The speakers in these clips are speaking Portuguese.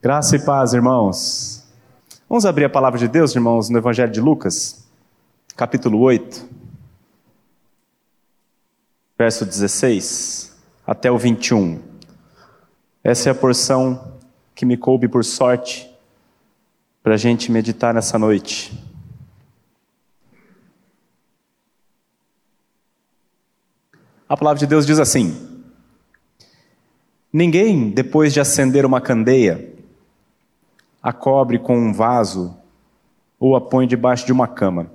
Graça e paz, irmãos. Vamos abrir a palavra de Deus, irmãos, no Evangelho de Lucas, capítulo 8, verso 16 até o 21. Essa é a porção que me coube por sorte para a gente meditar nessa noite. A palavra de Deus diz assim: Ninguém, depois de acender uma candeia, a cobre com um vaso ou a põe debaixo de uma cama.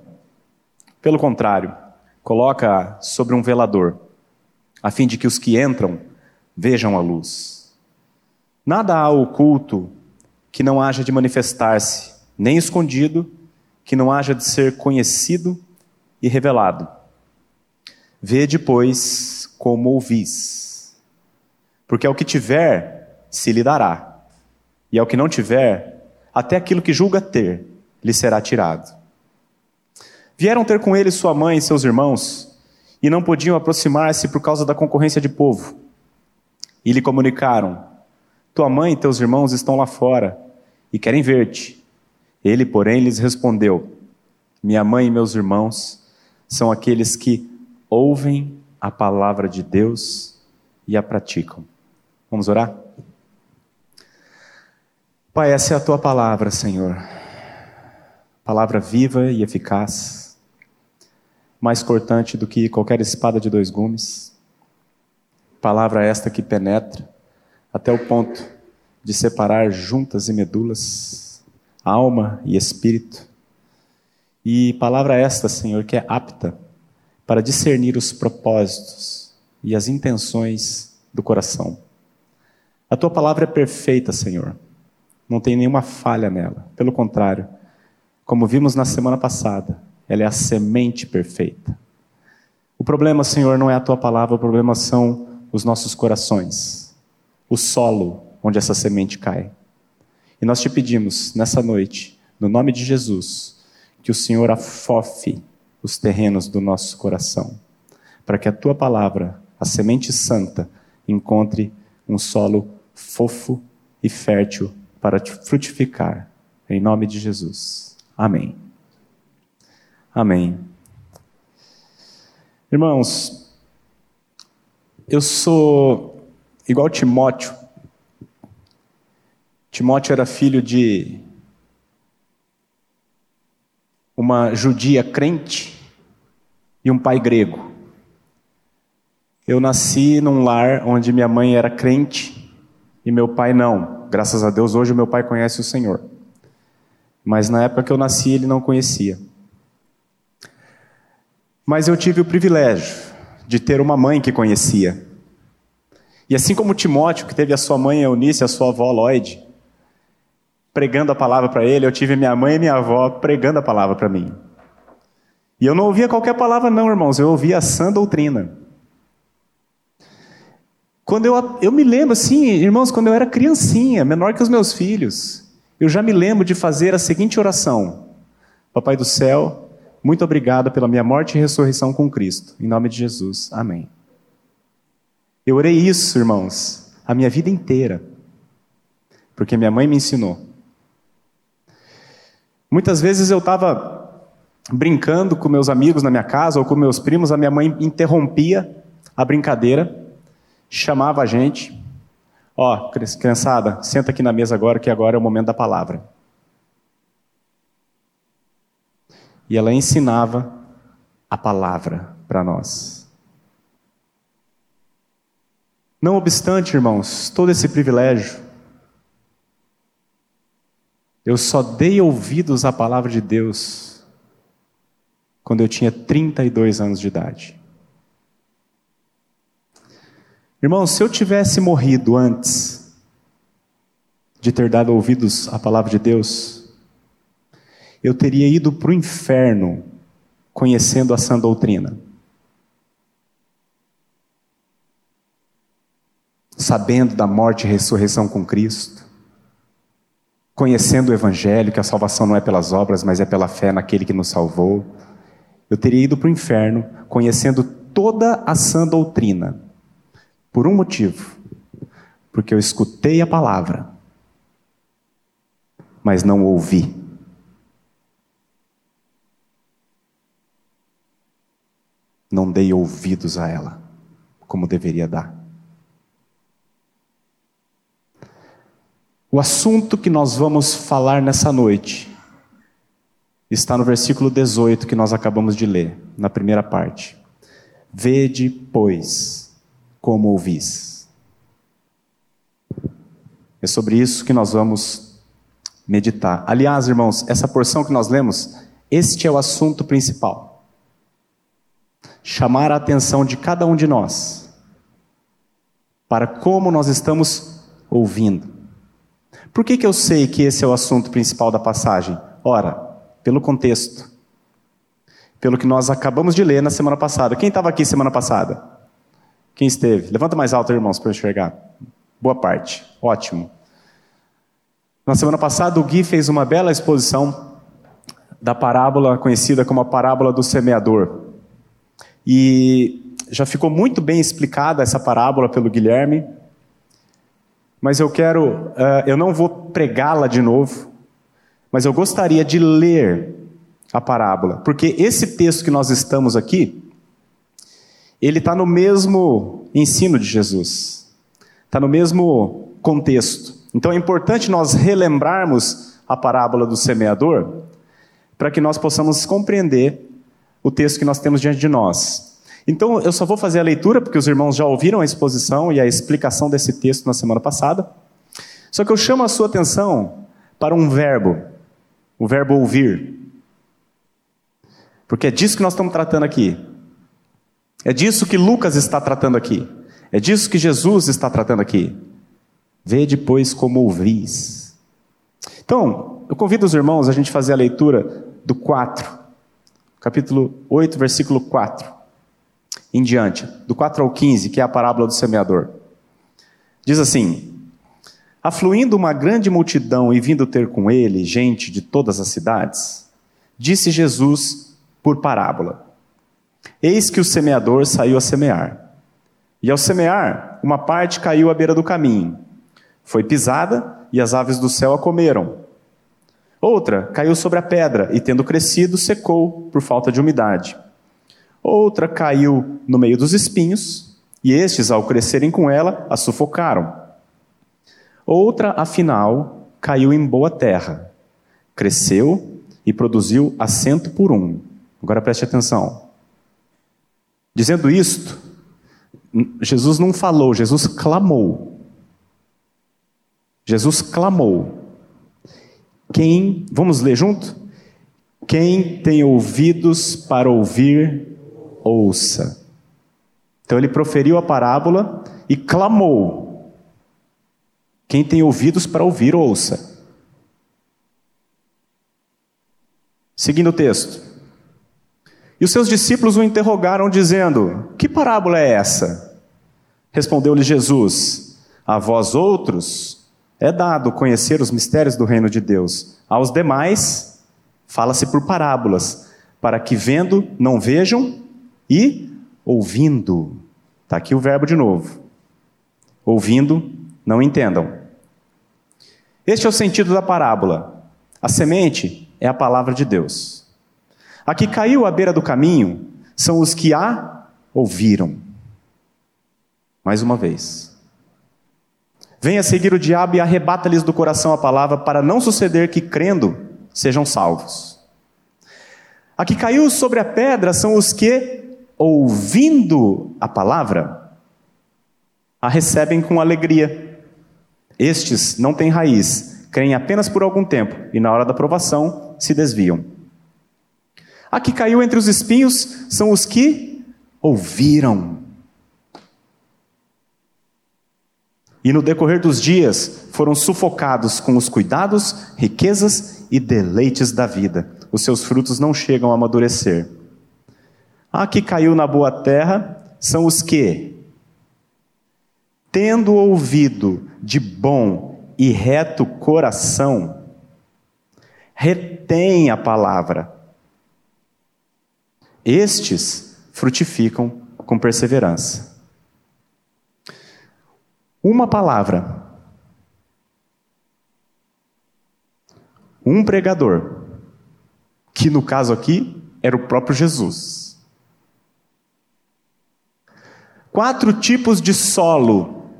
Pelo contrário, coloca sobre um velador, a fim de que os que entram vejam a luz. Nada há oculto que não haja de manifestar-se, nem escondido que não haja de ser conhecido e revelado. Vê depois como ouvis. Porque ao que tiver, se lhe dará, e ao que não tiver, até aquilo que julga ter lhe será tirado. Vieram ter com ele sua mãe e seus irmãos, e não podiam aproximar-se por causa da concorrência de povo. E lhe comunicaram: Tua mãe e teus irmãos estão lá fora e querem ver-te. Ele, porém, lhes respondeu: Minha mãe e meus irmãos são aqueles que ouvem a palavra de Deus e a praticam. Vamos orar? Pai, essa é a tua palavra, Senhor. Palavra viva e eficaz, mais cortante do que qualquer espada de dois gumes. Palavra esta que penetra até o ponto de separar juntas e medulas, alma e espírito. E palavra esta, Senhor, que é apta para discernir os propósitos e as intenções do coração. A tua palavra é perfeita, Senhor não tem nenhuma falha nela. Pelo contrário, como vimos na semana passada, ela é a semente perfeita. O problema, Senhor, não é a tua palavra, o problema são os nossos corações, o solo onde essa semente cai. E nós te pedimos nessa noite, no nome de Jesus, que o Senhor afofe os terrenos do nosso coração, para que a tua palavra, a semente santa, encontre um solo fofo e fértil para frutificar. Em nome de Jesus. Amém. Amém. Irmãos, eu sou igual Timóteo. Timóteo era filho de uma judia crente e um pai grego. Eu nasci num lar onde minha mãe era crente e meu pai não. Graças a Deus, hoje o meu pai conhece o Senhor. Mas na época que eu nasci, ele não conhecia. Mas eu tive o privilégio de ter uma mãe que conhecia. E assim como Timóteo, que teve a sua mãe Eunice, a sua avó Lloyd, pregando a palavra para ele, eu tive minha mãe e minha avó pregando a palavra para mim. E eu não ouvia qualquer palavra, não, irmãos, eu ouvia a sã doutrina. Quando eu, eu me lembro, assim, irmãos, quando eu era criancinha, menor que os meus filhos, eu já me lembro de fazer a seguinte oração: Papai do céu, muito obrigado pela minha morte e ressurreição com Cristo. Em nome de Jesus. Amém. Eu orei isso, irmãos, a minha vida inteira, porque minha mãe me ensinou. Muitas vezes eu estava brincando com meus amigos na minha casa ou com meus primos, a minha mãe interrompia a brincadeira chamava a gente, ó, criançada, senta aqui na mesa agora, que agora é o momento da palavra. E ela ensinava a palavra para nós. Não obstante, irmãos, todo esse privilégio, eu só dei ouvidos à palavra de Deus quando eu tinha 32 anos de idade. Irmãos, se eu tivesse morrido antes de ter dado ouvidos à palavra de Deus, eu teria ido para o inferno conhecendo a sã doutrina. Sabendo da morte e ressurreição com Cristo, conhecendo o Evangelho, que a salvação não é pelas obras, mas é pela fé naquele que nos salvou, eu teria ido para o inferno conhecendo toda a sã doutrina por um motivo. Porque eu escutei a palavra mas não ouvi. Não dei ouvidos a ela, como deveria dar. O assunto que nós vamos falar nessa noite está no versículo 18 que nós acabamos de ler, na primeira parte. Vede, pois, como ouvis. É sobre isso que nós vamos meditar. Aliás, irmãos, essa porção que nós lemos, este é o assunto principal. Chamar a atenção de cada um de nós para como nós estamos ouvindo. Por que, que eu sei que esse é o assunto principal da passagem? Ora, pelo contexto, pelo que nós acabamos de ler na semana passada. Quem estava aqui semana passada? Quem esteve? Levanta mais alto, irmãos, para enxergar. Boa parte. Ótimo. Na semana passada, o Gui fez uma bela exposição da parábola conhecida como a parábola do semeador. E já ficou muito bem explicada essa parábola pelo Guilherme. Mas eu quero, uh, eu não vou pregá-la de novo, mas eu gostaria de ler a parábola, porque esse texto que nós estamos aqui, ele está no mesmo ensino de Jesus, está no mesmo contexto. Então é importante nós relembrarmos a parábola do semeador, para que nós possamos compreender o texto que nós temos diante de nós. Então eu só vou fazer a leitura, porque os irmãos já ouviram a exposição e a explicação desse texto na semana passada. Só que eu chamo a sua atenção para um verbo o verbo ouvir. Porque é disso que nós estamos tratando aqui. É disso que Lucas está tratando aqui. É disso que Jesus está tratando aqui. Vê depois como ouvis. Então, eu convido os irmãos a gente fazer a leitura do 4, capítulo 8, versículo 4, em diante, do 4 ao 15, que é a parábola do semeador. Diz assim: Afluindo uma grande multidão e vindo ter com ele gente de todas as cidades, disse Jesus por parábola: Eis que o semeador saiu a semear. E ao semear, uma parte caiu à beira do caminho. Foi pisada e as aves do céu a comeram. Outra caiu sobre a pedra e, tendo crescido, secou por falta de umidade. Outra caiu no meio dos espinhos, e estes, ao crescerem com ela, a sufocaram. Outra, afinal, caiu em boa terra, cresceu e produziu assento por um. Agora preste atenção. Dizendo isto, Jesus não falou, Jesus clamou. Jesus clamou. Quem, vamos ler junto? Quem tem ouvidos para ouvir, ouça. Então ele proferiu a parábola e clamou. Quem tem ouvidos para ouvir, ouça. Seguindo o texto. E os seus discípulos o interrogaram, dizendo: Que parábola é essa? Respondeu-lhe Jesus: A vós outros é dado conhecer os mistérios do reino de Deus. Aos demais, fala-se por parábolas, para que vendo não vejam e ouvindo. Está aqui o verbo de novo. Ouvindo não entendam. Este é o sentido da parábola. A semente é a palavra de Deus. A que caiu à beira do caminho são os que a ouviram. Mais uma vez. Venha seguir o diabo e arrebata-lhes do coração a palavra, para não suceder que, crendo, sejam salvos. A que caiu sobre a pedra são os que, ouvindo a palavra, a recebem com alegria estes não têm raiz, creem apenas por algum tempo e, na hora da provação, se desviam. A que caiu entre os espinhos são os que ouviram. E no decorrer dos dias foram sufocados com os cuidados, riquezas e deleites da vida. Os seus frutos não chegam a amadurecer. A que caiu na boa terra são os que, tendo ouvido de bom e reto coração, retém a palavra. Estes frutificam com perseverança. Uma palavra, um pregador, que no caso aqui era o próprio Jesus. Quatro tipos de solo,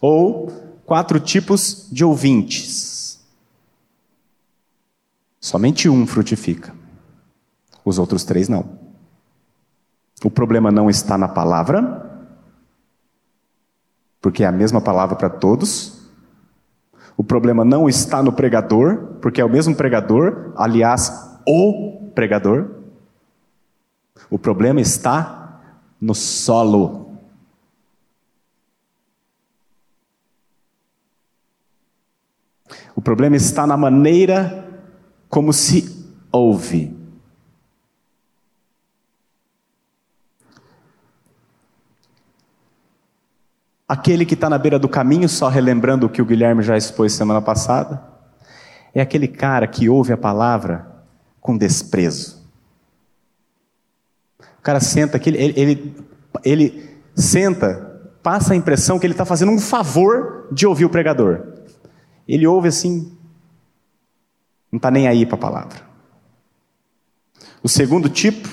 ou quatro tipos de ouvintes. Somente um frutifica, os outros três não. O problema não está na palavra, porque é a mesma palavra para todos. O problema não está no pregador, porque é o mesmo pregador, aliás, o pregador. O problema está no solo. O problema está na maneira como se ouve. Aquele que está na beira do caminho, só relembrando o que o Guilherme já expôs semana passada, é aquele cara que ouve a palavra com desprezo. O cara senta aqui, ele, ele, ele senta, passa a impressão que ele está fazendo um favor de ouvir o pregador. Ele ouve assim, não está nem aí para a palavra. O segundo tipo,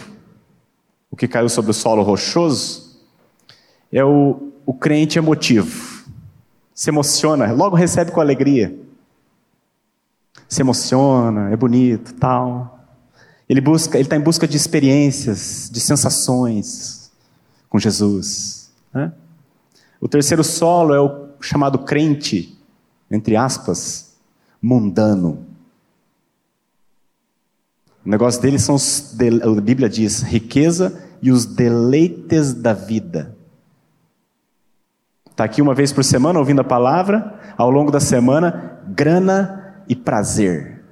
o que caiu sobre o solo rochoso, é o o crente emotivo. Se emociona, logo recebe com alegria. Se emociona, é bonito, tal. Ele busca, ele está em busca de experiências, de sensações com Jesus. Né? O terceiro solo é o chamado crente, entre aspas, mundano. O negócio dele são os, a Bíblia diz, riqueza e os deleites da vida. Está aqui uma vez por semana ouvindo a palavra, ao longo da semana, grana e prazer.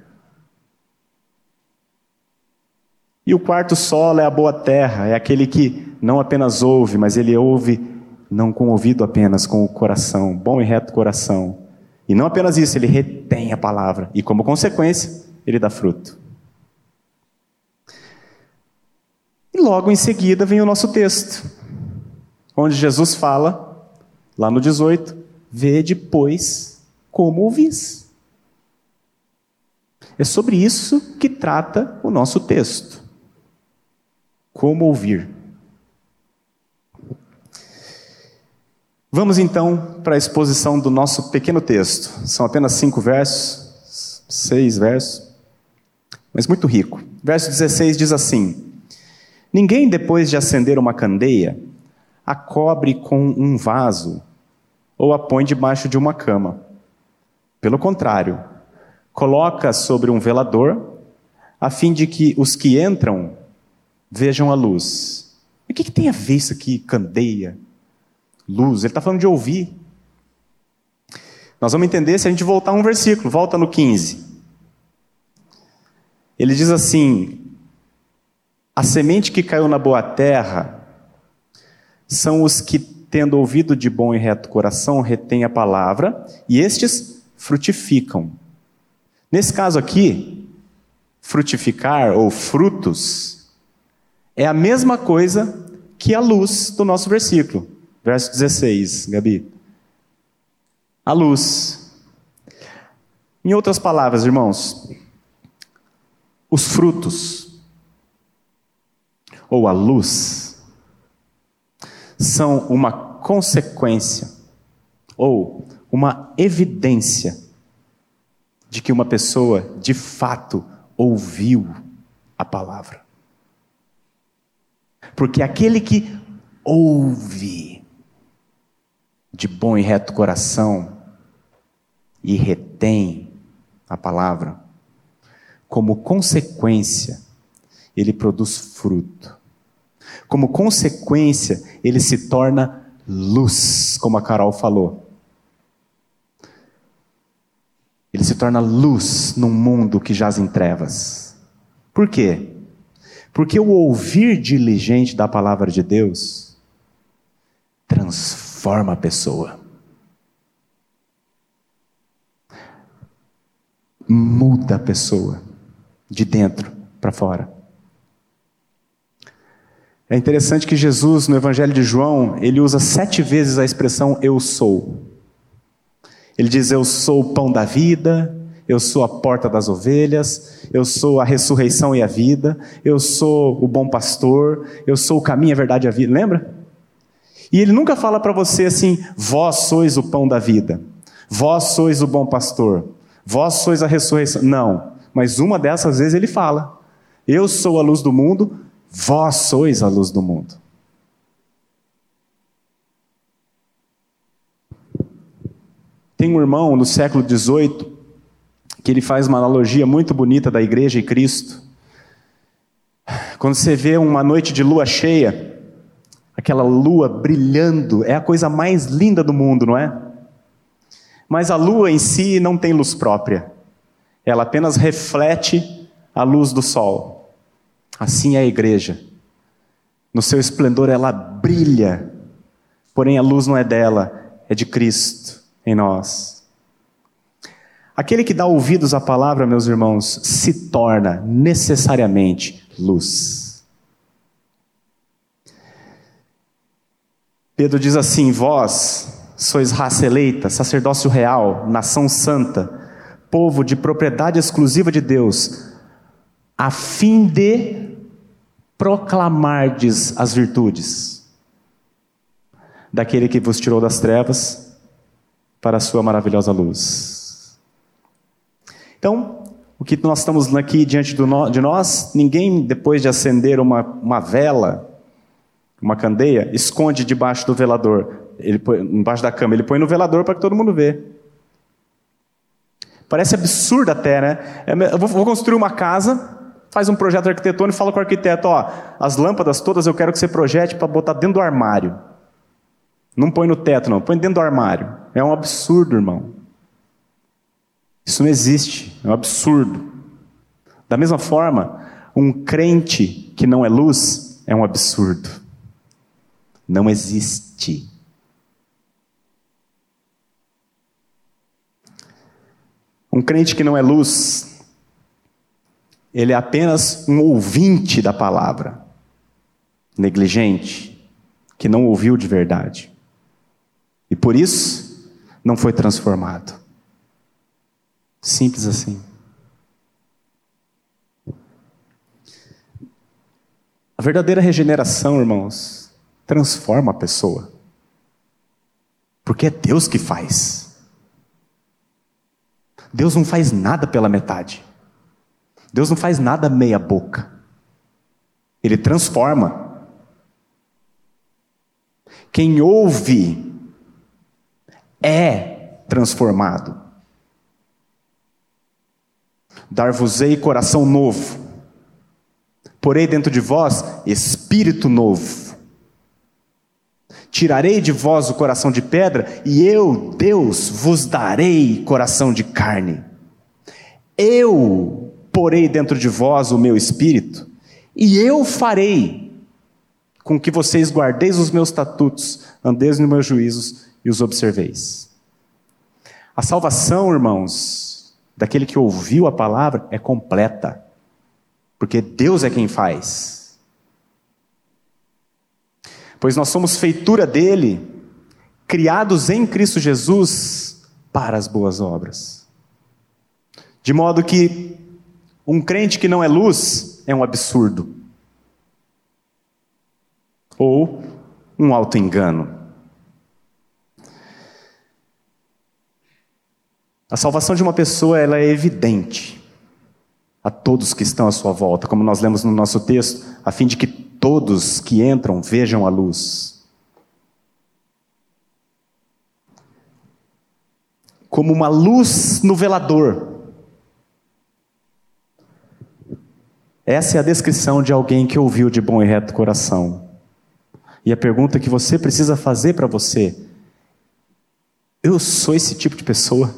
E o quarto solo é a boa terra, é aquele que não apenas ouve, mas ele ouve não com o ouvido apenas, com o coração, bom e reto coração. E não apenas isso, ele retém a palavra e, como consequência, ele dá fruto. E logo em seguida vem o nosso texto, onde Jesus fala Lá no 18, vê depois como ouvis. É sobre isso que trata o nosso texto. Como ouvir. Vamos então para a exposição do nosso pequeno texto. São apenas cinco versos, seis versos, mas muito rico. Verso 16 diz assim: Ninguém, depois de acender uma candeia, a cobre com um vaso ou a põe debaixo de uma cama. Pelo contrário, coloca sobre um velador, a fim de que os que entram vejam a luz. E o que, que tem a ver isso aqui, candeia, luz? Ele está falando de ouvir. Nós vamos entender se a gente voltar um versículo, volta no 15. Ele diz assim: A semente que caiu na boa terra são os que, tendo ouvido de bom e reto coração, retêm a palavra, e estes frutificam. Nesse caso aqui, frutificar ou frutos é a mesma coisa que a luz do nosso versículo. Verso 16, Gabi. A luz. Em outras palavras, irmãos, os frutos ou a luz são uma consequência ou uma evidência de que uma pessoa de fato ouviu a palavra. Porque aquele que ouve de bom e reto coração e retém a palavra, como consequência, ele produz fruto. Como consequência, ele se torna luz, como a Carol falou. Ele se torna luz num mundo que jaz em trevas. Por quê? Porque o ouvir diligente da palavra de Deus transforma a pessoa. Muda a pessoa de dentro para fora. É interessante que Jesus, no Evangelho de João, ele usa sete vezes a expressão eu sou. Ele diz eu sou o pão da vida, eu sou a porta das ovelhas, eu sou a ressurreição e a vida, eu sou o bom pastor, eu sou o caminho, a verdade e a vida. Lembra? E ele nunca fala para você assim: vós sois o pão da vida, vós sois o bom pastor, vós sois a ressurreição. Não, mas uma dessas vezes ele fala: eu sou a luz do mundo, vós sois a luz do mundo. Tem um irmão no século XVIII que ele faz uma analogia muito bonita da igreja e Cristo. Quando você vê uma noite de lua cheia, aquela lua brilhando, é a coisa mais linda do mundo, não é? Mas a lua em si não tem luz própria, ela apenas reflete a luz do sol. Assim é a igreja. No seu esplendor ela brilha, porém a luz não é dela, é de Cristo em nós. Aquele que dá ouvidos à palavra, meus irmãos, se torna necessariamente luz. Pedro diz assim: Vós sois raça eleita, sacerdócio real, nação santa, povo de propriedade exclusiva de Deus, a fim de proclamardes as virtudes daquele que vos tirou das trevas para a sua maravilhosa luz. Então, o que nós estamos aqui diante de nós, ninguém, depois de acender uma, uma vela, uma candeia, esconde debaixo do velador, ele põe, embaixo da cama, ele põe no velador para que todo mundo vê. Parece absurdo até, né? É, eu vou construir uma casa, faz um projeto arquitetônico e fala com o arquiteto, ó, as lâmpadas todas eu quero que você projete para botar dentro do armário. Não põe no teto, não, põe dentro do armário. É um absurdo, irmão. Isso não existe, é um absurdo. Da mesma forma, um crente que não é luz é um absurdo não existe. Um crente que não é luz, ele é apenas um ouvinte da palavra, negligente, que não ouviu de verdade. E por isso não foi transformado. Simples assim. A verdadeira regeneração, irmãos, transforma a pessoa. Porque é Deus que faz. Deus não faz nada pela metade. Deus não faz nada meia boca. Ele transforma. Quem ouve é transformado. Dar-vos-ei coração novo. Porei dentro de vós espírito novo Tirarei de vós o coração de pedra, e eu, Deus, vos darei coração de carne. Eu porei dentro de vós o meu espírito, e eu farei com que vocês guardeis os meus estatutos, andeis nos meus juízos e os observeis. A salvação, irmãos, daquele que ouviu a palavra é completa, porque Deus é quem faz pois nós somos feitura dele, criados em Cristo Jesus para as boas obras. De modo que um crente que não é luz é um absurdo. Ou um auto-engano. A salvação de uma pessoa ela é evidente a todos que estão à sua volta, como nós lemos no nosso texto, a fim de que todos que entram vejam a luz. Como uma luz no velador. Essa é a descrição de alguém que ouviu de bom e reto coração. E a pergunta que você precisa fazer para você: eu sou esse tipo de pessoa?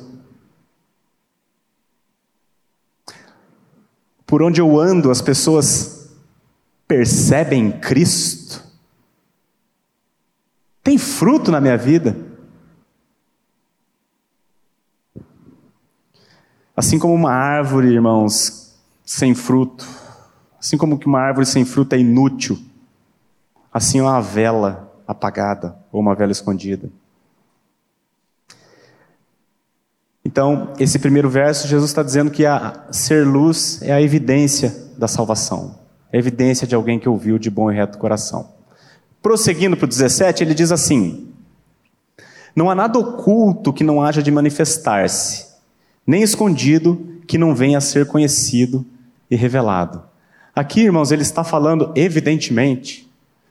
Por onde eu ando, as pessoas percebem Cristo? Tem fruto na minha vida? Assim como uma árvore, irmãos, sem fruto, assim como que uma árvore sem fruto é inútil, assim é uma vela apagada ou uma vela escondida. Então, esse primeiro verso, Jesus está dizendo que a, ser luz é a evidência da salvação, é a evidência de alguém que ouviu de bom e reto coração. Prosseguindo para o 17, ele diz assim: Não há nada oculto que não haja de manifestar-se, nem escondido que não venha a ser conhecido e revelado. Aqui, irmãos, ele está falando, evidentemente,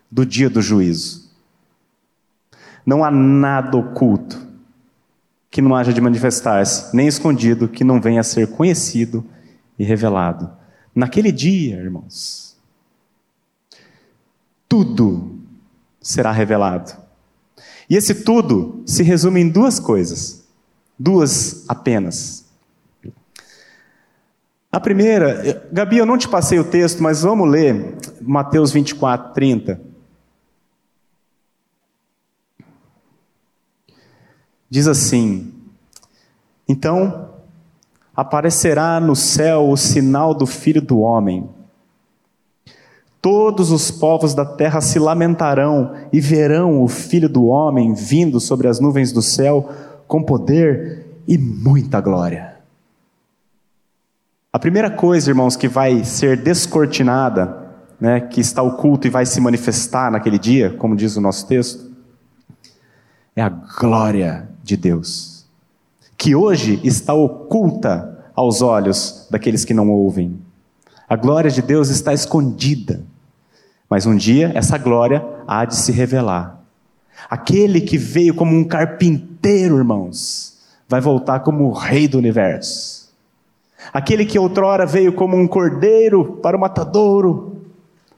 do dia do juízo. Não há nada oculto que não haja de manifestar-se, nem escondido que não venha a ser conhecido e revelado. Naquele dia, irmãos, tudo será revelado. E esse tudo se resume em duas coisas, duas apenas. A primeira, Gabi, eu não te passei o texto, mas vamos ler Mateus 24, 30. Diz assim: Então aparecerá no céu o sinal do Filho do Homem. Todos os povos da terra se lamentarão e verão o Filho do Homem vindo sobre as nuvens do céu com poder e muita glória. A primeira coisa, irmãos, que vai ser descortinada, né, que está oculto e vai se manifestar naquele dia, como diz o nosso texto, é a glória de Deus, que hoje está oculta aos olhos daqueles que não ouvem. A glória de Deus está escondida, mas um dia essa glória há de se revelar. Aquele que veio como um carpinteiro, irmãos, vai voltar como o rei do universo Aquele que outrora veio como um cordeiro para o matadouro,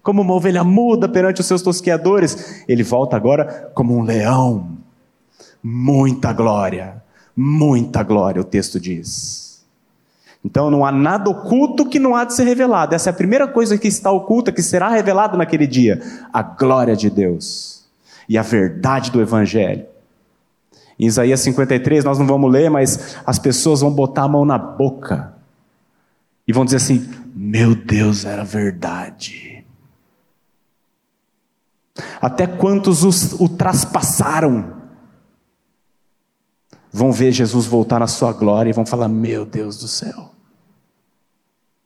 como uma ovelha muda perante os seus tosqueadores, ele volta agora como um leão. Muita glória, muita glória, o texto diz. Então não há nada oculto que não há de ser revelado. Essa é a primeira coisa que está oculta, que será revelada naquele dia: a glória de Deus e a verdade do Evangelho. Em Isaías 53, nós não vamos ler, mas as pessoas vão botar a mão na boca e vão dizer assim: meu Deus, era verdade. Até quantos os, o traspassaram vão ver Jesus voltar na sua glória e vão falar: Meu Deus do céu.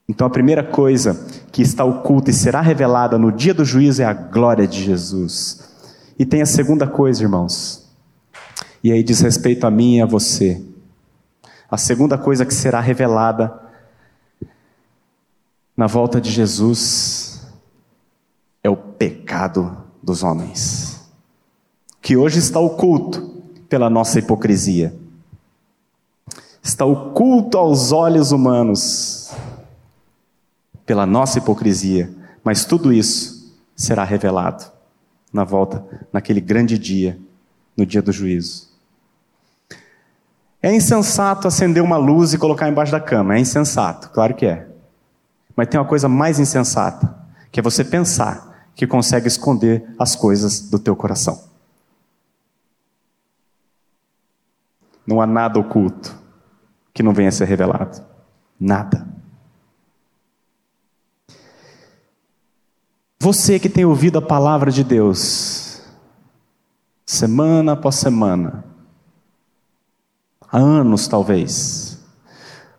Então a primeira coisa que está oculta e será revelada no dia do juízo é a glória de Jesus. E tem a segunda coisa, irmãos, e aí diz respeito a mim e a você. A segunda coisa que será revelada na volta de Jesus é o pecado dos homens, que hoje está oculto pela nossa hipocrisia, está oculto aos olhos humanos pela nossa hipocrisia, mas tudo isso será revelado na volta, naquele grande dia, no dia do juízo. É insensato acender uma luz e colocar embaixo da cama, é insensato, claro que é. Mas tem uma coisa mais insensata, que é você pensar que consegue esconder as coisas do teu coração. Não há nada oculto que não venha a ser revelado. Nada. Você que tem ouvido a palavra de Deus, semana após semana, há anos talvez,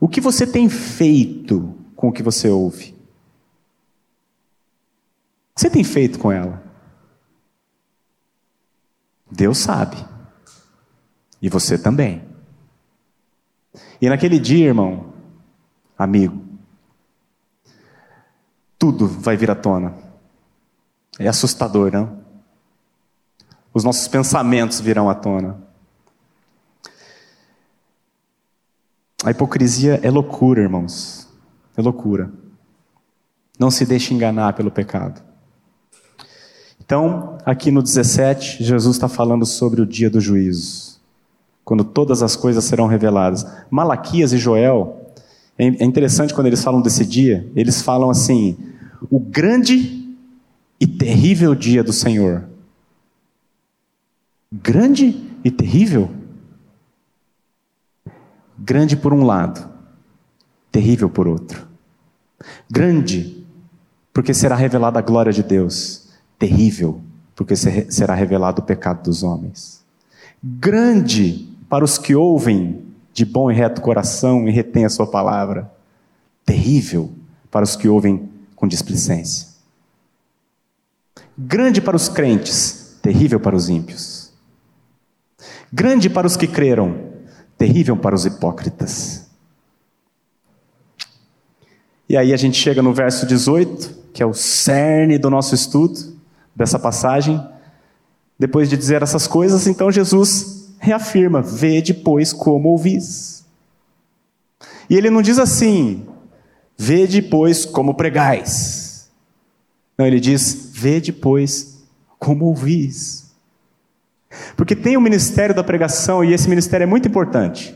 o que você tem feito com o que você ouve? O que você tem feito com ela? Deus sabe. E você também. E naquele dia, irmão, amigo, tudo vai vir à tona. É assustador, não? Os nossos pensamentos virão à tona. A hipocrisia é loucura, irmãos. É loucura. Não se deixe enganar pelo pecado. Então, aqui no 17, Jesus está falando sobre o dia do juízo, quando todas as coisas serão reveladas. Malaquias e Joel, é, é interessante quando eles falam desse dia, eles falam assim: o grande e terrível dia do Senhor. Grande e terrível? Grande por um lado, terrível por outro. Grande, porque será revelada a glória de Deus. Terrível, porque será revelado o pecado dos homens. Grande para os que ouvem de bom e reto coração e retém a sua palavra. Terrível para os que ouvem com displicência. Grande para os crentes, terrível para os ímpios. Grande para os que creram, terrível para os hipócritas. E aí a gente chega no verso 18, que é o cerne do nosso estudo, dessa passagem. Depois de dizer essas coisas, então Jesus reafirma: Vede, pois, como ouvis. E ele não diz assim: Vede, pois, como pregais. Não, ele diz: Vede, pois, como ouvis. Porque tem o ministério da pregação, e esse ministério é muito importante.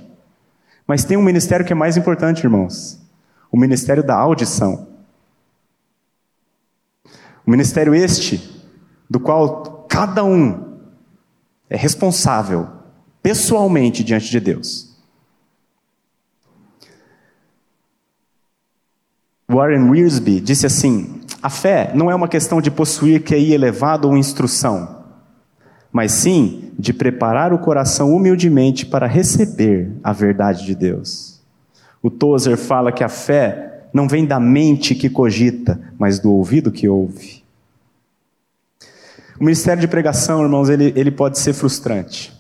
Mas tem um ministério que é mais importante, irmãos: o ministério da audição. O ministério este, do qual cada um é responsável pessoalmente diante de Deus. Warren Wiersbe disse assim: a fé não é uma questão de possuir QI elevado ou instrução, mas sim de preparar o coração humildemente para receber a verdade de Deus. O Tozer fala que a fé não vem da mente que cogita, mas do ouvido que ouve. O ministério de pregação, irmãos, ele, ele pode ser frustrante.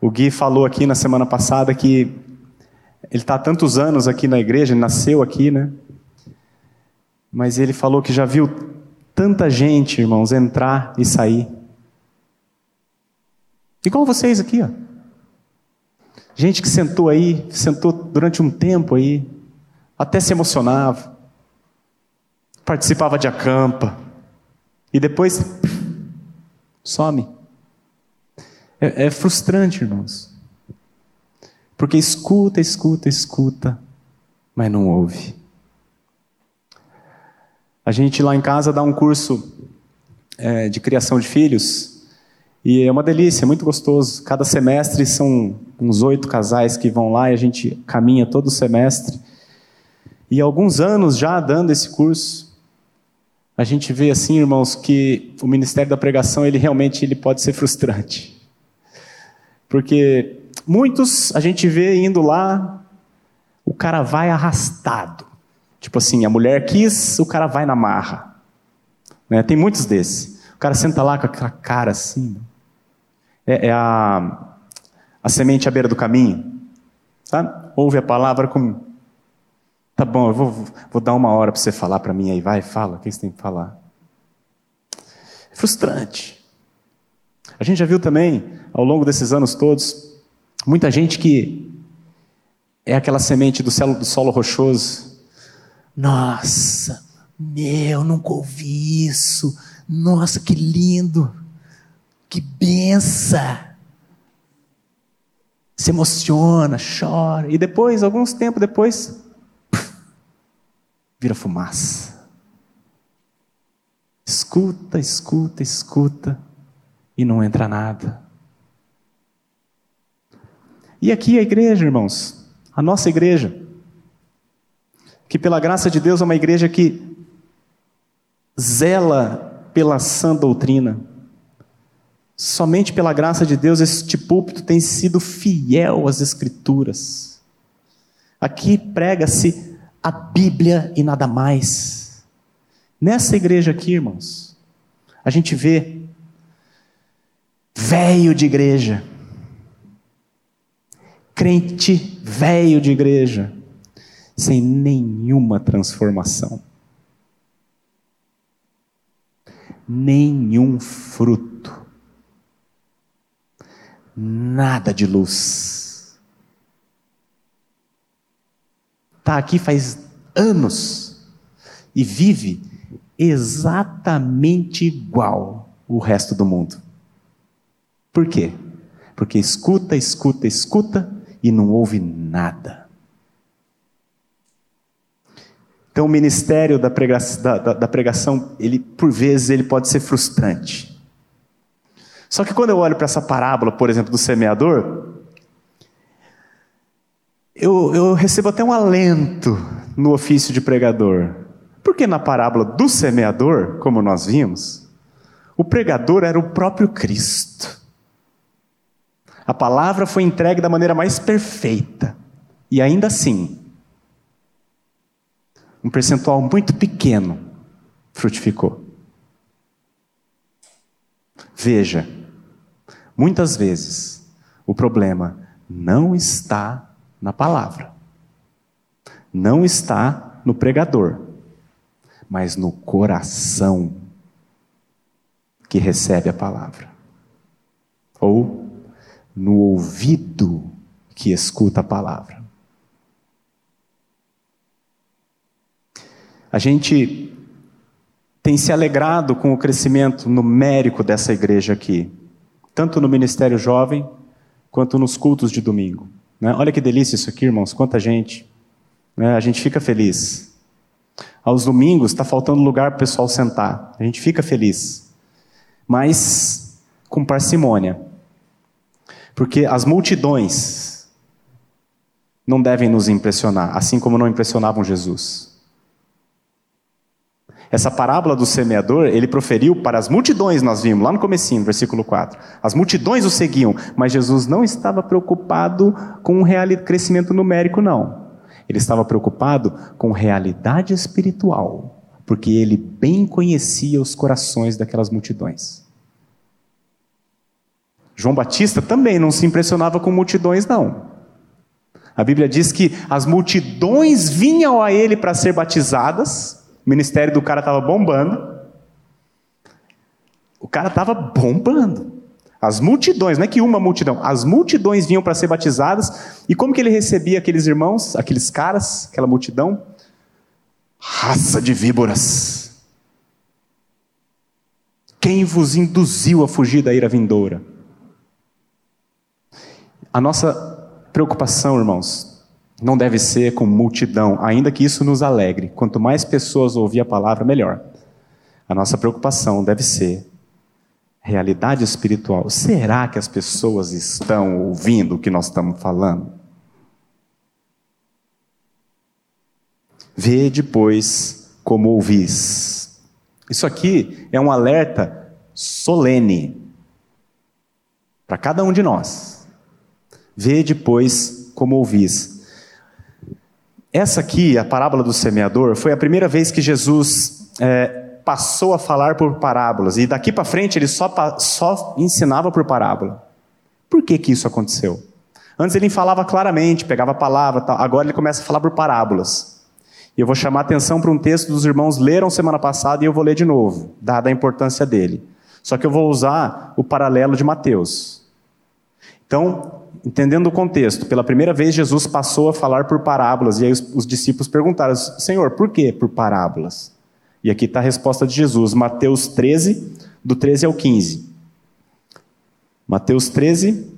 O Gui falou aqui na semana passada que ele está há tantos anos aqui na igreja, ele nasceu aqui, né? Mas ele falou que já viu tanta gente, irmãos, entrar e sair. Igual vocês aqui, ó. Gente que sentou aí, sentou durante um tempo aí, até se emocionava, participava de acampa, e depois some. É, é frustrante, irmãos. Porque escuta, escuta, escuta, mas não ouve. A gente lá em casa dá um curso é, de criação de filhos e é uma delícia, é muito gostoso. Cada semestre são uns oito casais que vão lá e a gente caminha todo semestre. E alguns anos já dando esse curso, a gente vê assim, irmãos, que o ministério da pregação ele realmente ele pode ser frustrante. Porque muitos a gente vê indo lá, o cara vai arrastado. Tipo assim, a mulher quis, o cara vai na marra. Né? Tem muitos desses. O cara senta lá com aquela cara assim, é, é a, a semente à beira do caminho. Tá? Ouve a palavra como. Tá bom, eu vou, vou dar uma hora para você falar para mim aí, vai, fala, o que você tem que falar? É frustrante. A gente já viu também, ao longo desses anos todos, muita gente que é aquela semente do solo, do solo rochoso. Nossa, meu, nunca ouvi isso. Nossa, que lindo. Que benção! Se emociona, chora, e depois, alguns tempos depois, vira fumaça. Escuta, escuta, escuta, e não entra nada. E aqui a igreja, irmãos, a nossa igreja, que pela graça de Deus é uma igreja que zela pela sã doutrina, Somente pela graça de Deus este púlpito tem sido fiel às Escrituras. Aqui prega-se a Bíblia e nada mais. Nessa igreja aqui, irmãos, a gente vê velho de igreja, crente velho de igreja, sem nenhuma transformação, nenhum fruto nada de luz. Está aqui faz anos e vive exatamente igual o resto do mundo. Por quê? Porque escuta, escuta, escuta e não ouve nada. Então o ministério da pregação, da, da, da pregação, ele por vezes ele pode ser frustrante. Só que quando eu olho para essa parábola, por exemplo, do semeador, eu, eu recebo até um alento no ofício de pregador. Porque na parábola do semeador, como nós vimos, o pregador era o próprio Cristo. A palavra foi entregue da maneira mais perfeita. E ainda assim, um percentual muito pequeno frutificou. Veja, muitas vezes o problema não está na palavra, não está no pregador, mas no coração que recebe a palavra, ou no ouvido que escuta a palavra. A gente tem se alegrado com o crescimento numérico dessa igreja aqui, tanto no ministério jovem quanto nos cultos de domingo. Né? Olha que delícia isso aqui, irmãos, quanta gente. Né? A gente fica feliz. Aos domingos está faltando lugar para o pessoal sentar. A gente fica feliz. Mas com parcimônia. Porque as multidões não devem nos impressionar, assim como não impressionavam Jesus. Essa parábola do semeador, ele proferiu para as multidões, nós vimos lá no comecinho, versículo 4. As multidões o seguiam, mas Jesus não estava preocupado com um real crescimento numérico, não. Ele estava preocupado com realidade espiritual, porque ele bem conhecia os corações daquelas multidões. João Batista também não se impressionava com multidões, não. A Bíblia diz que as multidões vinham a ele para ser batizadas, o ministério do cara estava bombando. O cara estava bombando. As multidões, não é que uma multidão, as multidões vinham para ser batizadas. E como que ele recebia aqueles irmãos, aqueles caras, aquela multidão? Raça de víboras. Quem vos induziu a fugir da ira vindoura? A nossa preocupação, irmãos, não deve ser com multidão, ainda que isso nos alegre. Quanto mais pessoas ouvir a palavra, melhor. A nossa preocupação deve ser realidade espiritual. Será que as pessoas estão ouvindo o que nós estamos falando? Vê depois como ouvis. Isso aqui é um alerta solene para cada um de nós. Vê depois como ouvis. Essa aqui, a parábola do semeador, foi a primeira vez que Jesus é, passou a falar por parábolas. E daqui para frente ele só, só ensinava por parábola. Por que, que isso aconteceu? Antes ele falava claramente, pegava a palavra, tal. agora ele começa a falar por parábolas. E eu vou chamar a atenção para um texto dos irmãos leram semana passada e eu vou ler de novo, dada a importância dele. Só que eu vou usar o paralelo de Mateus. Então, entendendo o contexto, pela primeira vez Jesus passou a falar por parábolas, e aí os, os discípulos perguntaram: Senhor, por que por parábolas? E aqui está a resposta de Jesus, Mateus 13, do 13 ao 15. Mateus 13.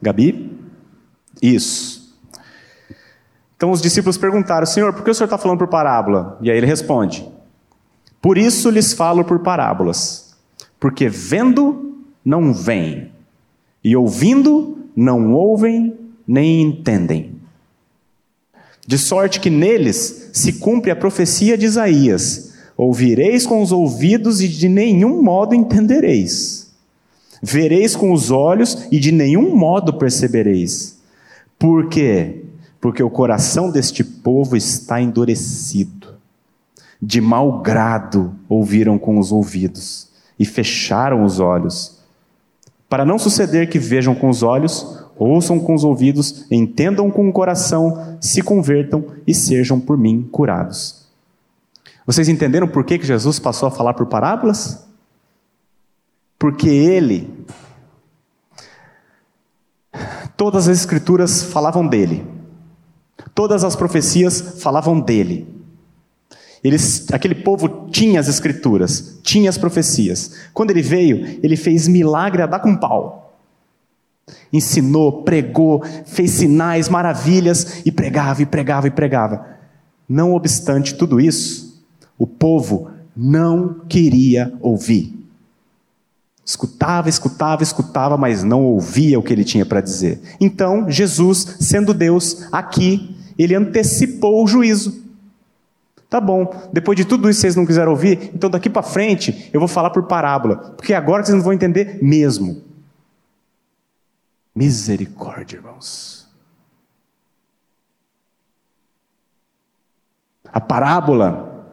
Gabi? Isso. Então os discípulos perguntaram: Senhor, por que o senhor está falando por parábola? E aí ele responde: Por isso lhes falo por parábolas, porque vendo não veem, e ouvindo, não ouvem nem entendem. De sorte que neles se cumpre a profecia de Isaías: ouvireis com os ouvidos e de nenhum modo entendereis. Vereis com os olhos e de nenhum modo percebereis. Por quê? Porque o coração deste povo está endurecido. De mau grado ouviram com os ouvidos e fecharam os olhos para não suceder que vejam com os olhos, ouçam com os ouvidos, entendam com o coração, se convertam e sejam por mim curados. Vocês entenderam por que Jesus passou a falar por parábolas? Porque ele, todas as escrituras falavam dele, todas as profecias falavam dele. Eles, aquele povo tinha as escrituras, tinha as profecias. Quando ele veio, ele fez milagre a dar com pau. Ensinou, pregou, fez sinais, maravilhas e pregava e pregava e pregava. Não obstante tudo isso, o povo não queria ouvir. Escutava, escutava, escutava, mas não ouvia o que ele tinha para dizer. Então, Jesus, sendo Deus, aqui, ele antecipou o juízo Tá bom, depois de tudo isso vocês não quiseram ouvir, então daqui para frente eu vou falar por parábola, porque agora vocês não vão entender mesmo. Misericórdia, irmãos. A parábola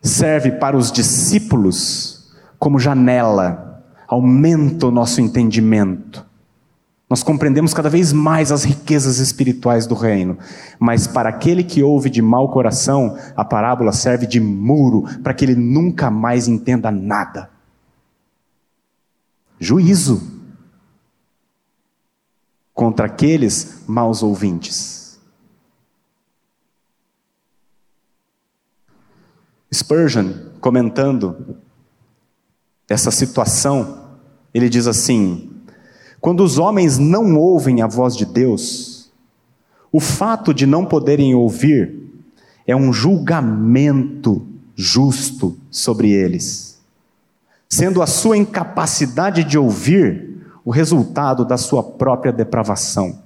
serve para os discípulos como janela, aumenta o nosso entendimento. Nós compreendemos cada vez mais as riquezas espirituais do reino, mas para aquele que ouve de mau coração, a parábola serve de muro para que ele nunca mais entenda nada. Juízo contra aqueles maus ouvintes. Spurgeon, comentando essa situação, ele diz assim: quando os homens não ouvem a voz de Deus, o fato de não poderem ouvir é um julgamento justo sobre eles, sendo a sua incapacidade de ouvir o resultado da sua própria depravação.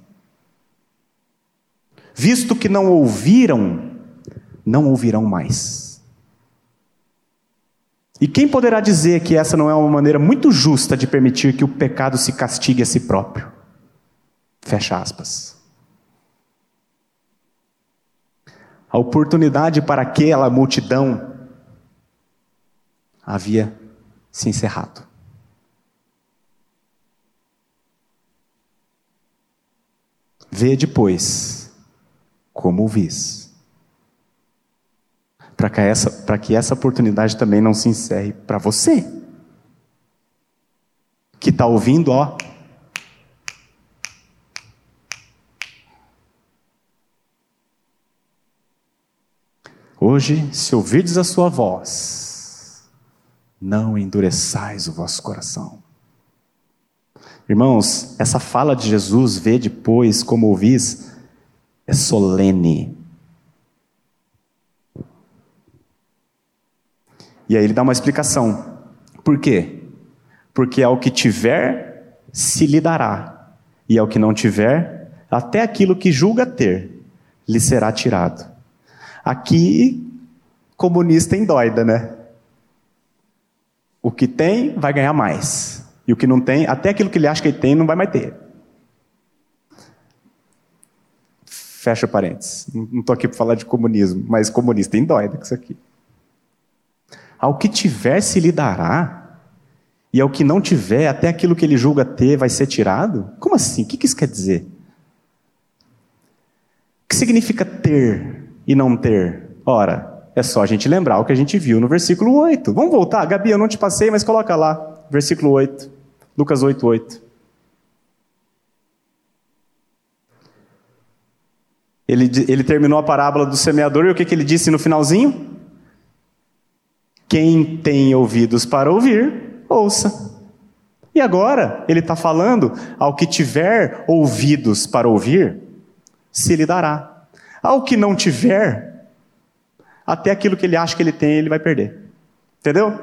Visto que não ouviram, não ouvirão mais. E quem poderá dizer que essa não é uma maneira muito justa de permitir que o pecado se castigue a si próprio? Fecha aspas. A oportunidade para aquela multidão havia se encerrado. Vê depois como o vis. Para que, essa, que essa oportunidade também não se encerre para você. Que está ouvindo, ó. Hoje, se ouvirdes a sua voz, não endureçais o vosso coração. Irmãos, essa fala de Jesus, vê depois como ouvis, é solene. E aí ele dá uma explicação. Por quê? Porque ao que tiver, se lhe dará, e ao que não tiver, até aquilo que julga ter, lhe será tirado. Aqui, comunista doida, né? O que tem vai ganhar mais. E o que não tem, até aquilo que ele acha que ele tem, não vai mais ter. Fecha parênteses. Não estou aqui para falar de comunismo, mas comunista dói com isso aqui. Ao que tiver se lhe dará, e ao que não tiver, até aquilo que ele julga ter vai ser tirado? Como assim? O que isso quer dizer? O que significa ter e não ter? Ora, é só a gente lembrar o que a gente viu no versículo 8. Vamos voltar? Gabi, eu não te passei, mas coloca lá, versículo 8. Lucas 8, 8. Ele, ele terminou a parábola do semeador e o que, que ele disse no finalzinho? Quem tem ouvidos para ouvir, ouça. E agora, ele está falando: ao que tiver ouvidos para ouvir, se lhe dará. Ao que não tiver, até aquilo que ele acha que ele tem, ele vai perder. Entendeu?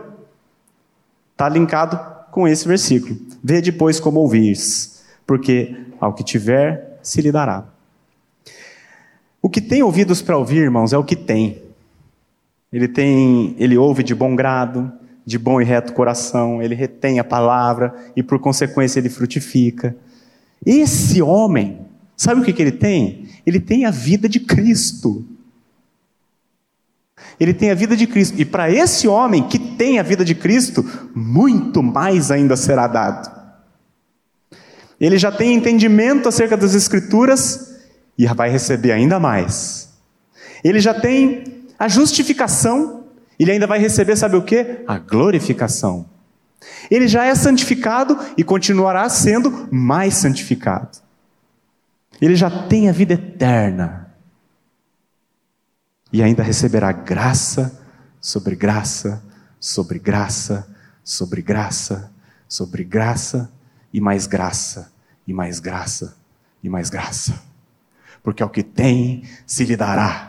Está linkado com esse versículo. Vê depois como ouvires, porque ao que tiver, se lhe dará. O que tem ouvidos para ouvir, irmãos, é o que tem. Ele tem, ele ouve de bom grado, de bom e reto coração, ele retém a palavra e por consequência ele frutifica. Esse homem, sabe o que, que ele tem? Ele tem a vida de Cristo. Ele tem a vida de Cristo. E para esse homem que tem a vida de Cristo, muito mais ainda será dado. Ele já tem entendimento acerca das Escrituras e vai receber ainda mais. Ele já tem a justificação, ele ainda vai receber, sabe o que? A glorificação. Ele já é santificado e continuará sendo mais santificado. Ele já tem a vida eterna e ainda receberá graça sobre graça, sobre graça, sobre graça, sobre graça e mais graça, e mais graça, e mais graça. Porque ao que tem se lhe dará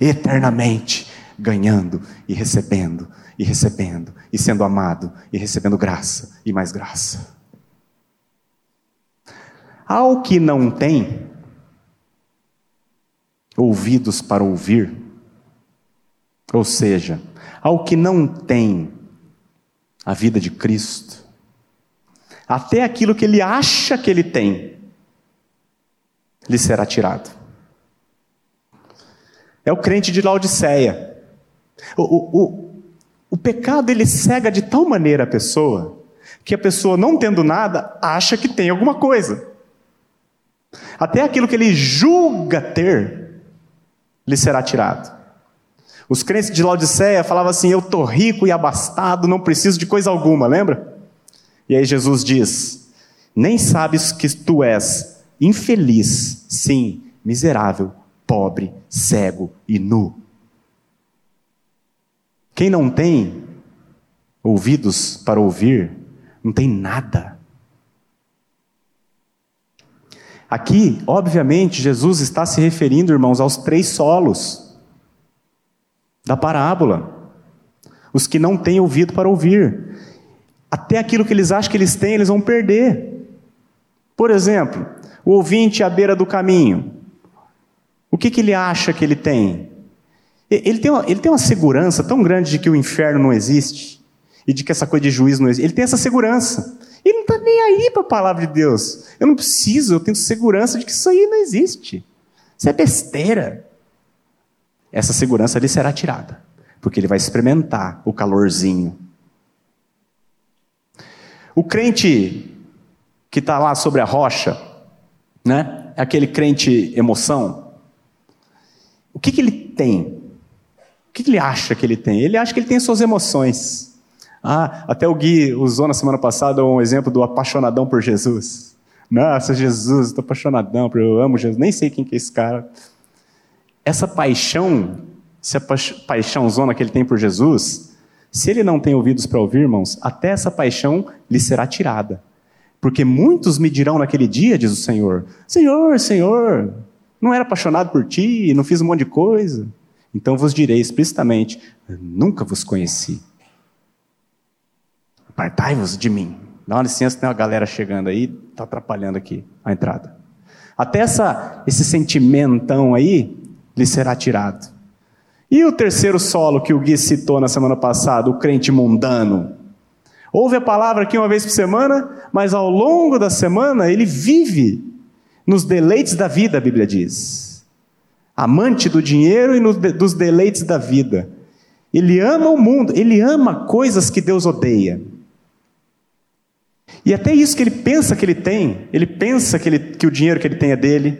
eternamente, ganhando e recebendo, e recebendo, e sendo amado, e recebendo graça e mais graça. Ao que não tem, ouvidos para ouvir, ou seja, ao que não tem a vida de Cristo, até aquilo que ele acha que ele tem, lhe será tirado. É o crente de Laodiceia. O, o, o, o pecado ele cega de tal maneira a pessoa que a pessoa, não tendo nada, acha que tem alguma coisa. Até aquilo que ele julga ter, lhe será tirado. Os crentes de Laodiceia falavam assim: Eu estou rico e abastado, não preciso de coisa alguma, lembra? E aí Jesus diz: Nem sabes que tu és infeliz, sim, miserável, pobre, cego e nu. Quem não tem ouvidos para ouvir, não tem nada. Aqui, obviamente, Jesus está se referindo, irmãos, aos três solos da parábola. Os que não têm ouvido para ouvir. Até aquilo que eles acham que eles têm, eles vão perder. Por exemplo, o ouvinte à beira do caminho. Que, que ele acha que ele tem? Ele tem, uma, ele tem uma segurança tão grande de que o inferno não existe e de que essa coisa de juízo não existe. Ele tem essa segurança. Ele não está nem aí para a palavra de Deus. Eu não preciso, eu tenho segurança de que isso aí não existe. Isso é besteira. Essa segurança lhe será tirada, porque ele vai experimentar o calorzinho. O crente que está lá sobre a rocha, né? Aquele crente emoção. O que, que ele tem? O que ele acha que ele tem? Ele acha que ele tem suas emoções. Ah, até o Gui usou na semana passada um exemplo do apaixonadão por Jesus. Nossa, Jesus, estou apaixonadão, eu amo Jesus. Nem sei quem que é esse cara. Essa paixão, essa paixãozona que ele tem por Jesus, se ele não tem ouvidos para ouvir, irmãos, até essa paixão lhe será tirada. Porque muitos me dirão naquele dia, diz o Senhor: Senhor, Senhor, não era apaixonado por ti, não fiz um monte de coisa. Então vos direi explicitamente: nunca vos conheci. Apartai-vos de mim. Dá uma licença, tem uma galera chegando aí, está atrapalhando aqui a entrada. Até essa, esse sentimentão aí lhe será tirado. E o terceiro solo que o Gui citou na semana passada, o crente mundano. Ouve a palavra aqui uma vez por semana, mas ao longo da semana ele vive nos deleites da vida, a Bíblia diz amante do dinheiro e no, dos deleites da vida. Ele ama o mundo, ele ama coisas que Deus odeia. E até isso que ele pensa que ele tem, ele pensa que, ele, que o dinheiro que ele tem é dele,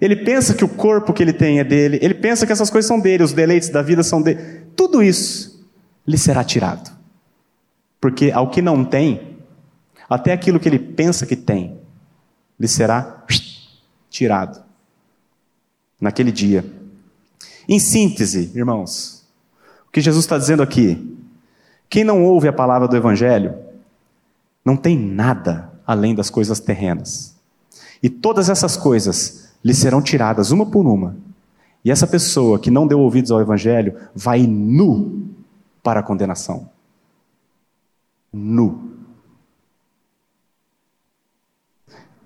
ele pensa que o corpo que ele tem é dele, ele pensa que essas coisas são dele, os deleites da vida são dele. Tudo isso lhe será tirado. Porque ao que não tem, até aquilo que ele pensa que tem, lhe será tirado naquele dia. Em síntese, irmãos, o que Jesus está dizendo aqui: quem não ouve a palavra do Evangelho não tem nada além das coisas terrenas. E todas essas coisas lhe serão tiradas uma por uma. E essa pessoa que não deu ouvidos ao Evangelho vai nu para a condenação. Nu.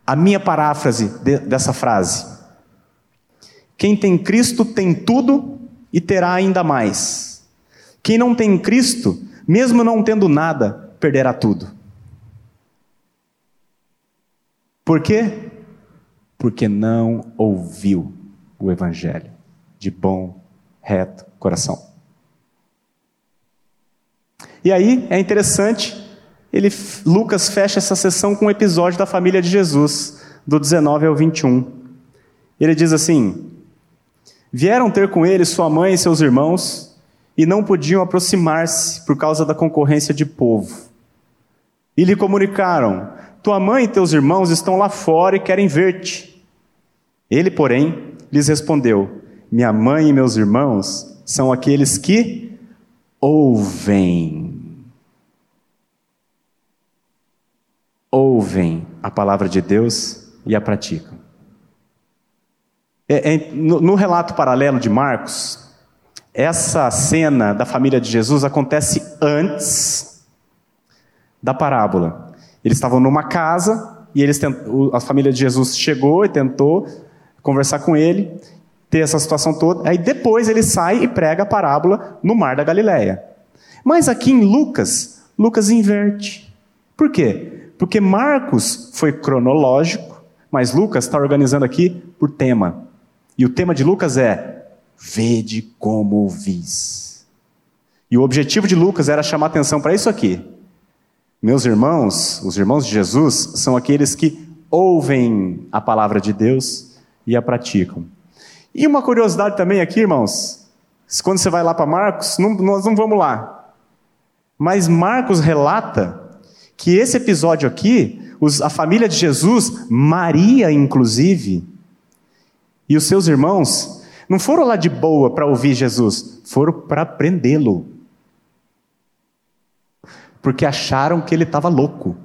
A minha paráfrase de, dessa frase quem tem Cristo tem tudo e terá ainda mais. Quem não tem Cristo, mesmo não tendo nada, perderá tudo. Por quê? Porque não ouviu o Evangelho de bom, reto coração. E aí é interessante, ele, Lucas fecha essa sessão com um episódio da família de Jesus, do 19 ao 21. Ele diz assim: Vieram ter com ele sua mãe e seus irmãos e não podiam aproximar-se por causa da concorrência de povo. E lhe comunicaram: Tua mãe e teus irmãos estão lá fora e querem ver-te. Ele, porém, lhes respondeu: Minha mãe e meus irmãos são aqueles que ouvem. Ouvem a palavra de Deus e a praticam. É, é, no, no relato paralelo de Marcos, essa cena da família de Jesus acontece antes da parábola. Eles estavam numa casa e eles tent... a família de Jesus chegou e tentou conversar com ele. ter essa situação toda. Aí depois ele sai e prega a parábola no mar da Galileia. Mas aqui em Lucas, Lucas inverte. Por quê? Porque Marcos foi cronológico, mas Lucas está organizando aqui por tema. E o tema de Lucas é: Vede como ouvis. E o objetivo de Lucas era chamar atenção para isso aqui. Meus irmãos, os irmãos de Jesus, são aqueles que ouvem a palavra de Deus e a praticam. E uma curiosidade também aqui, irmãos, quando você vai lá para Marcos, não, nós não vamos lá. Mas Marcos relata que esse episódio aqui, os, a família de Jesus, Maria inclusive, e os seus irmãos, não foram lá de boa para ouvir Jesus, foram para prendê-lo. Porque acharam que ele estava louco.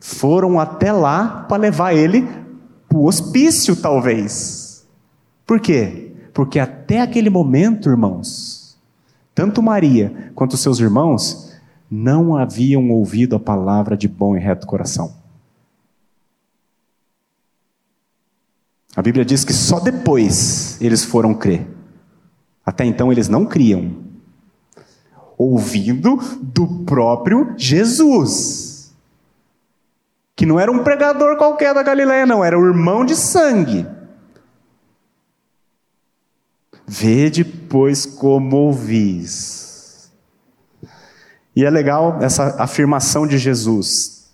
Foram até lá para levar ele o hospício, talvez. Por quê? Porque até aquele momento, irmãos, tanto Maria quanto seus irmãos não haviam ouvido a palavra de bom e reto coração. A Bíblia diz que só depois eles foram crer. Até então eles não criam. Ouvindo do próprio Jesus que não era um pregador qualquer da Galileia, não, era o irmão de sangue. Vede, pois, como ouvis. E é legal essa afirmação de Jesus.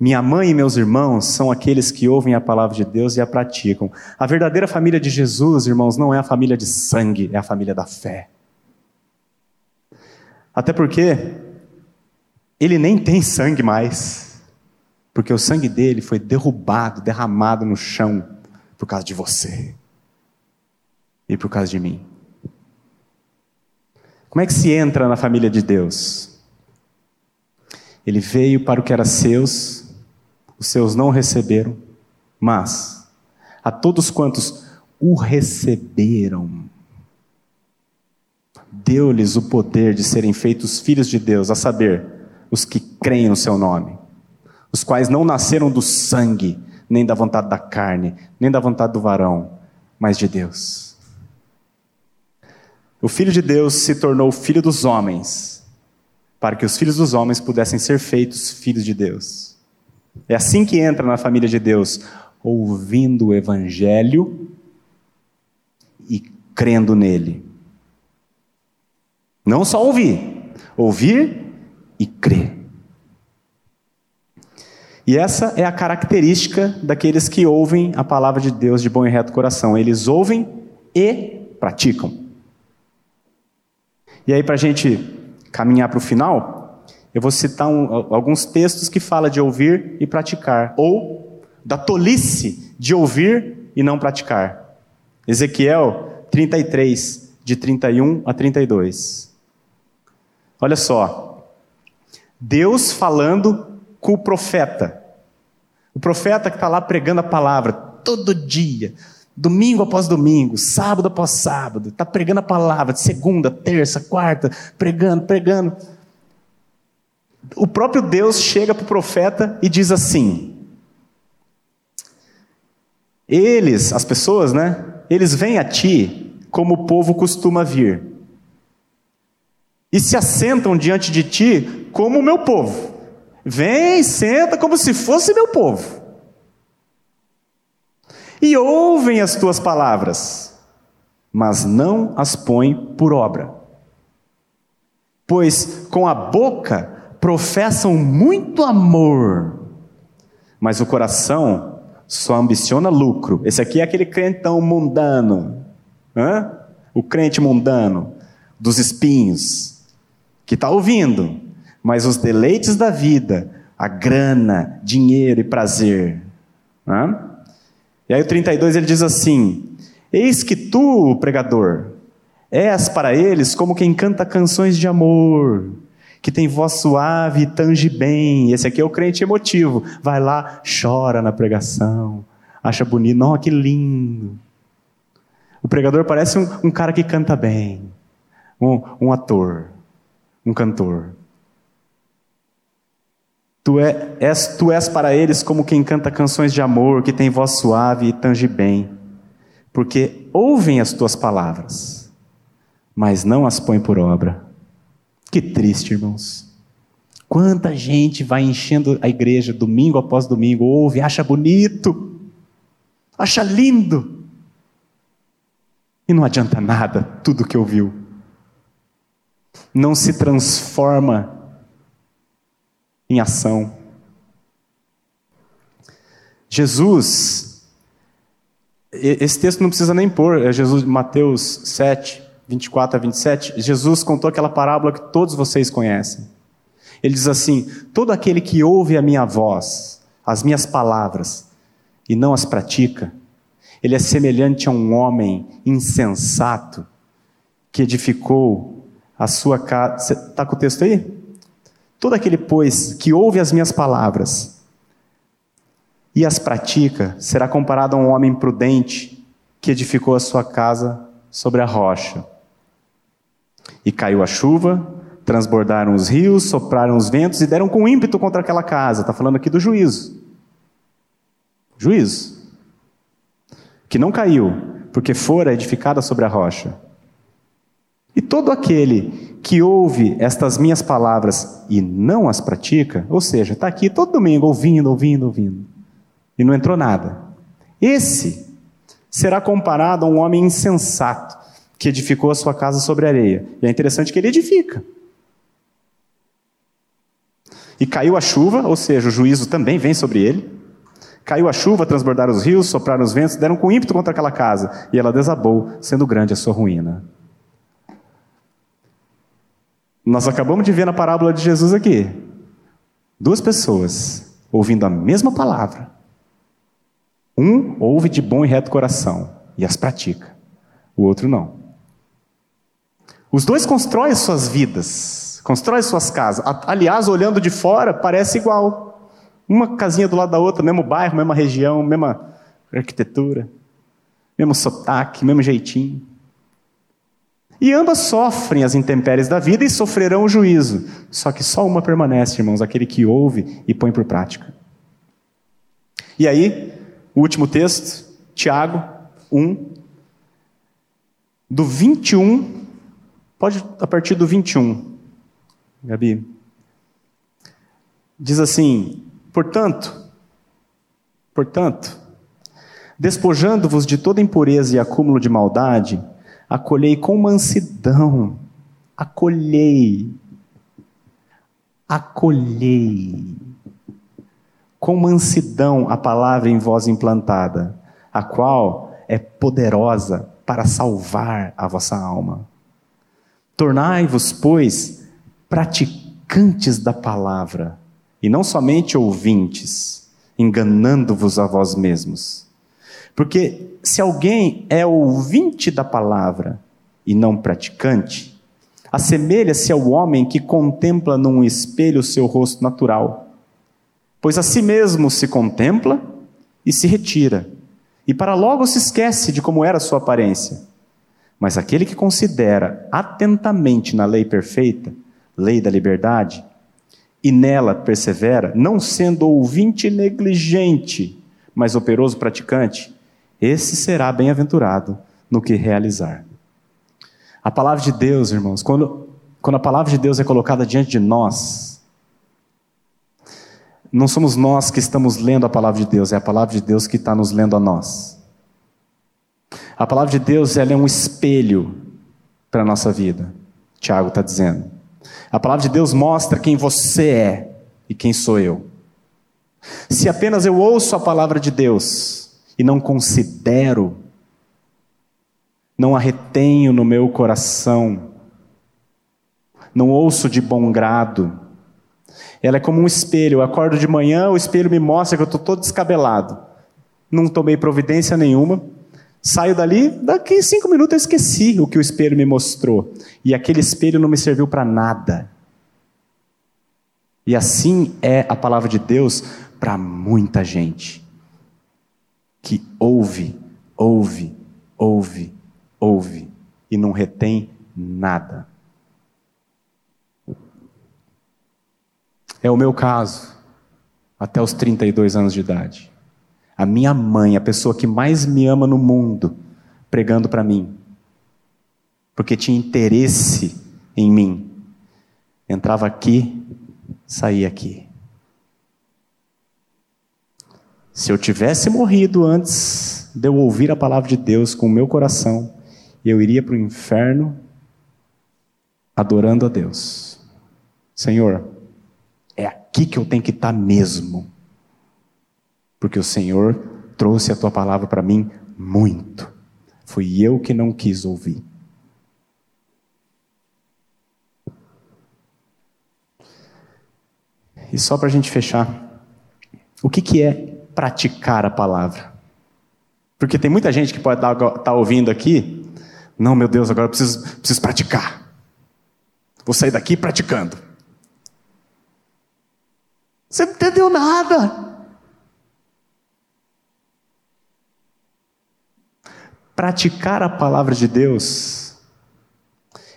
Minha mãe e meus irmãos são aqueles que ouvem a palavra de Deus e a praticam. A verdadeira família de Jesus, irmãos, não é a família de sangue, é a família da fé. Até porque ele nem tem sangue mais porque o sangue dele foi derrubado, derramado no chão por causa de você e por causa de mim. Como é que se entra na família de Deus? Ele veio para o que era seus, os seus não receberam, mas a todos quantos o receberam, deu-lhes o poder de serem feitos filhos de Deus, a saber, os que creem no seu nome os quais não nasceram do sangue, nem da vontade da carne, nem da vontade do varão, mas de Deus. O Filho de Deus se tornou filho dos homens, para que os filhos dos homens pudessem ser feitos filhos de Deus. É assim que entra na família de Deus, ouvindo o Evangelho e crendo nele. Não só ouvir, ouvir e crer. E essa é a característica daqueles que ouvem a palavra de Deus de bom e reto coração. Eles ouvem e praticam. E aí, para a gente caminhar para o final, eu vou citar um, alguns textos que falam de ouvir e praticar, ou da tolice de ouvir e não praticar. Ezequiel 33, de 31 a 32. Olha só. Deus falando com o profeta. O profeta que está lá pregando a palavra todo dia, domingo após domingo, sábado após sábado, está pregando a palavra de segunda, terça, quarta, pregando, pregando. O próprio Deus chega para o profeta e diz assim: Eles, as pessoas, né? Eles vêm a ti como o povo costuma vir, e se assentam diante de ti como o meu povo. Vem, senta como se fosse meu povo. E ouvem as tuas palavras, mas não as põem por obra. Pois com a boca professam muito amor, mas o coração só ambiciona lucro. Esse aqui é aquele crentão mundano, Hã? o crente mundano dos espinhos, que está ouvindo, mas os deleites da vida, a grana, dinheiro e prazer. Né? E aí o 32 ele diz assim: Eis que tu, pregador, és para eles como quem canta canções de amor, que tem voz suave e tange bem. Esse aqui é o crente emotivo. Vai lá, chora na pregação, acha bonito, não, que lindo. O pregador parece um, um cara que canta bem, um, um ator, um cantor. Tu, é, és, tu és para eles como quem canta canções de amor, que tem voz suave e tange bem, porque ouvem as tuas palavras, mas não as põem por obra. Que triste, irmãos. Quanta gente vai enchendo a igreja domingo após domingo, ouve, acha bonito, acha lindo, e não adianta nada tudo que ouviu. Não se transforma em ação. Jesus, esse texto não precisa nem pôr, é Jesus, Mateus 7, 24 a 27. Jesus contou aquela parábola que todos vocês conhecem. Ele diz assim: Todo aquele que ouve a minha voz, as minhas palavras, e não as pratica, ele é semelhante a um homem insensato que edificou a sua casa. Está com o texto aí? Todo aquele, pois, que ouve as minhas palavras e as pratica, será comparado a um homem prudente que edificou a sua casa sobre a rocha. E caiu a chuva, transbordaram os rios, sopraram os ventos e deram com ímpeto contra aquela casa. Está falando aqui do juízo. Juízo. Que não caiu, porque fora edificada sobre a rocha. E todo aquele que ouve estas minhas palavras e não as pratica, ou seja, está aqui todo domingo ouvindo, ouvindo, ouvindo, e não entrou nada. Esse será comparado a um homem insensato que edificou a sua casa sobre areia. E é interessante que ele edifica. E caiu a chuva, ou seja, o juízo também vem sobre ele. Caiu a chuva, transbordaram os rios, sopraram os ventos, deram com ímpeto contra aquela casa, e ela desabou, sendo grande a sua ruína. Nós acabamos de ver na parábola de Jesus aqui. Duas pessoas ouvindo a mesma palavra. Um ouve de bom e reto coração e as pratica. O outro não. Os dois constroem suas vidas, constroem suas casas. Aliás, olhando de fora, parece igual. Uma casinha do lado da outra, mesmo bairro, mesma região, mesma arquitetura, mesmo sotaque, mesmo jeitinho. E ambas sofrem as intempéries da vida e sofrerão o juízo. Só que só uma permanece, irmãos, aquele que ouve e põe por prática. E aí, o último texto, Tiago 1, do 21, pode a partir do 21, Gabi. Diz assim: portanto, portanto, despojando-vos de toda impureza e acúmulo de maldade, acolhei com mansidão, acolhei, acolhei com mansidão a palavra em voz implantada, a qual é poderosa para salvar a vossa alma. Tornai-vos, pois, praticantes da palavra, e não somente ouvintes, enganando-vos a vós mesmos. Porque se alguém é ouvinte da palavra e não praticante, assemelha-se ao homem que contempla num espelho o seu rosto natural. Pois a si mesmo se contempla e se retira, e para logo se esquece de como era sua aparência. Mas aquele que considera atentamente na lei perfeita, lei da liberdade, e nela persevera, não sendo ouvinte negligente, mas operoso praticante, esse será bem-aventurado no que realizar. A palavra de Deus, irmãos, quando, quando a palavra de Deus é colocada diante de nós, não somos nós que estamos lendo a palavra de Deus, é a palavra de Deus que está nos lendo a nós. A palavra de Deus ela é um espelho para a nossa vida, Tiago está dizendo. A palavra de Deus mostra quem você é e quem sou eu. Se apenas eu ouço a palavra de Deus, e não considero, não a retenho no meu coração, não ouço de bom grado. Ela é como um espelho. Eu acordo de manhã, o espelho me mostra que eu estou todo descabelado. Não tomei providência nenhuma. Saio dali, daqui cinco minutos eu esqueci o que o espelho me mostrou. E aquele espelho não me serviu para nada. E assim é a palavra de Deus para muita gente que ouve, ouve, ouve, ouve e não retém nada. É o meu caso. até os 32 anos de idade. A minha mãe, a pessoa que mais me ama no mundo, pregando para mim, porque tinha interesse em mim. Entrava aqui, saía aqui. Se eu tivesse morrido antes de eu ouvir a palavra de Deus com o meu coração, eu iria para o inferno adorando a Deus. Senhor, é aqui que eu tenho que estar mesmo. Porque o Senhor trouxe a tua palavra para mim muito. Fui eu que não quis ouvir. E só para a gente fechar, o que, que é praticar a palavra? Porque tem muita gente que pode estar tá, tá ouvindo aqui, não, meu Deus, agora eu preciso, preciso praticar. Vou sair daqui praticando. Você não entendeu nada. Praticar a palavra de Deus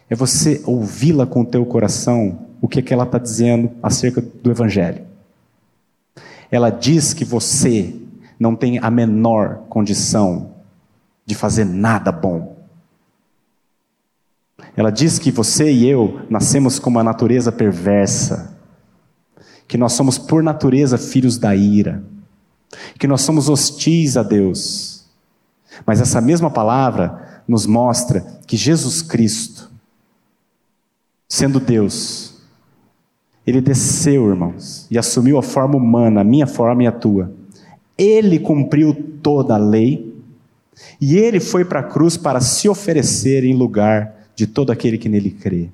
é você ouvi-la com o teu coração, o que, é que ela está dizendo acerca do Evangelho. Ela diz que você não tem a menor condição de fazer nada bom. Ela diz que você e eu nascemos com uma natureza perversa, que nós somos por natureza filhos da ira, que nós somos hostis a Deus. Mas essa mesma palavra nos mostra que Jesus Cristo, sendo Deus, ele desceu, irmãos, e assumiu a forma humana, a minha forma e a tua. Ele cumpriu toda a lei e ele foi para a cruz para se oferecer em lugar de todo aquele que nele crê.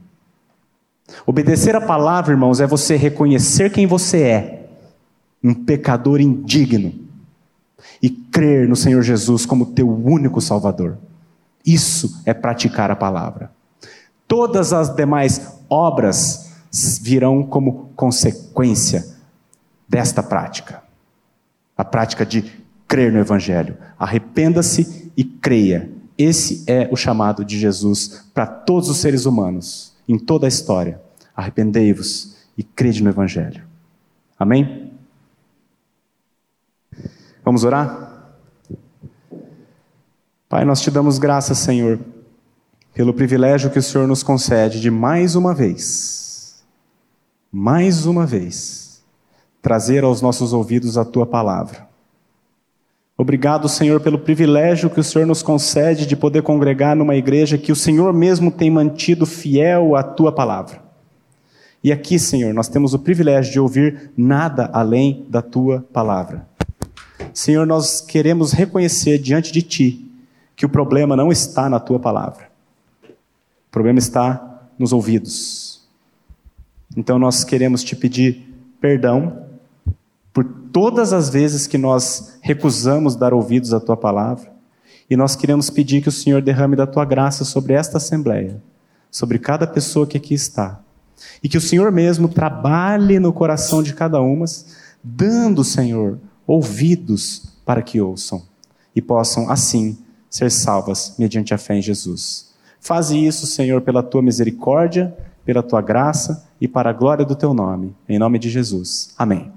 Obedecer a palavra, irmãos, é você reconhecer quem você é, um pecador indigno e crer no Senhor Jesus como teu único Salvador. Isso é praticar a palavra. Todas as demais obras virão como consequência desta prática. A prática de crer no Evangelho. Arrependa-se e creia. Esse é o chamado de Jesus para todos os seres humanos, em toda a história. Arrependei-vos e crede no Evangelho. Amém? Vamos orar? Pai, nós te damos graças, Senhor, pelo privilégio que o Senhor nos concede de mais uma vez, mais uma vez, trazer aos nossos ouvidos a tua palavra. Obrigado, Senhor, pelo privilégio que o Senhor nos concede de poder congregar numa igreja que o Senhor mesmo tem mantido fiel à tua palavra. E aqui, Senhor, nós temos o privilégio de ouvir nada além da tua palavra. Senhor, nós queremos reconhecer diante de Ti que o problema não está na Tua palavra, o problema está nos ouvidos. Então nós queremos te pedir perdão por todas as vezes que nós recusamos dar ouvidos à Tua palavra, e nós queremos pedir que o Senhor derrame da Tua graça sobre esta assembleia, sobre cada pessoa que aqui está, e que o Senhor mesmo trabalhe no coração de cada uma, dando, Senhor, ouvidos para que ouçam e possam, assim, ser salvas mediante a fé em Jesus. Faze isso, Senhor, pela tua misericórdia, pela tua graça e para a glória do teu nome. Em nome de Jesus. Amém.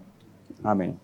Amém.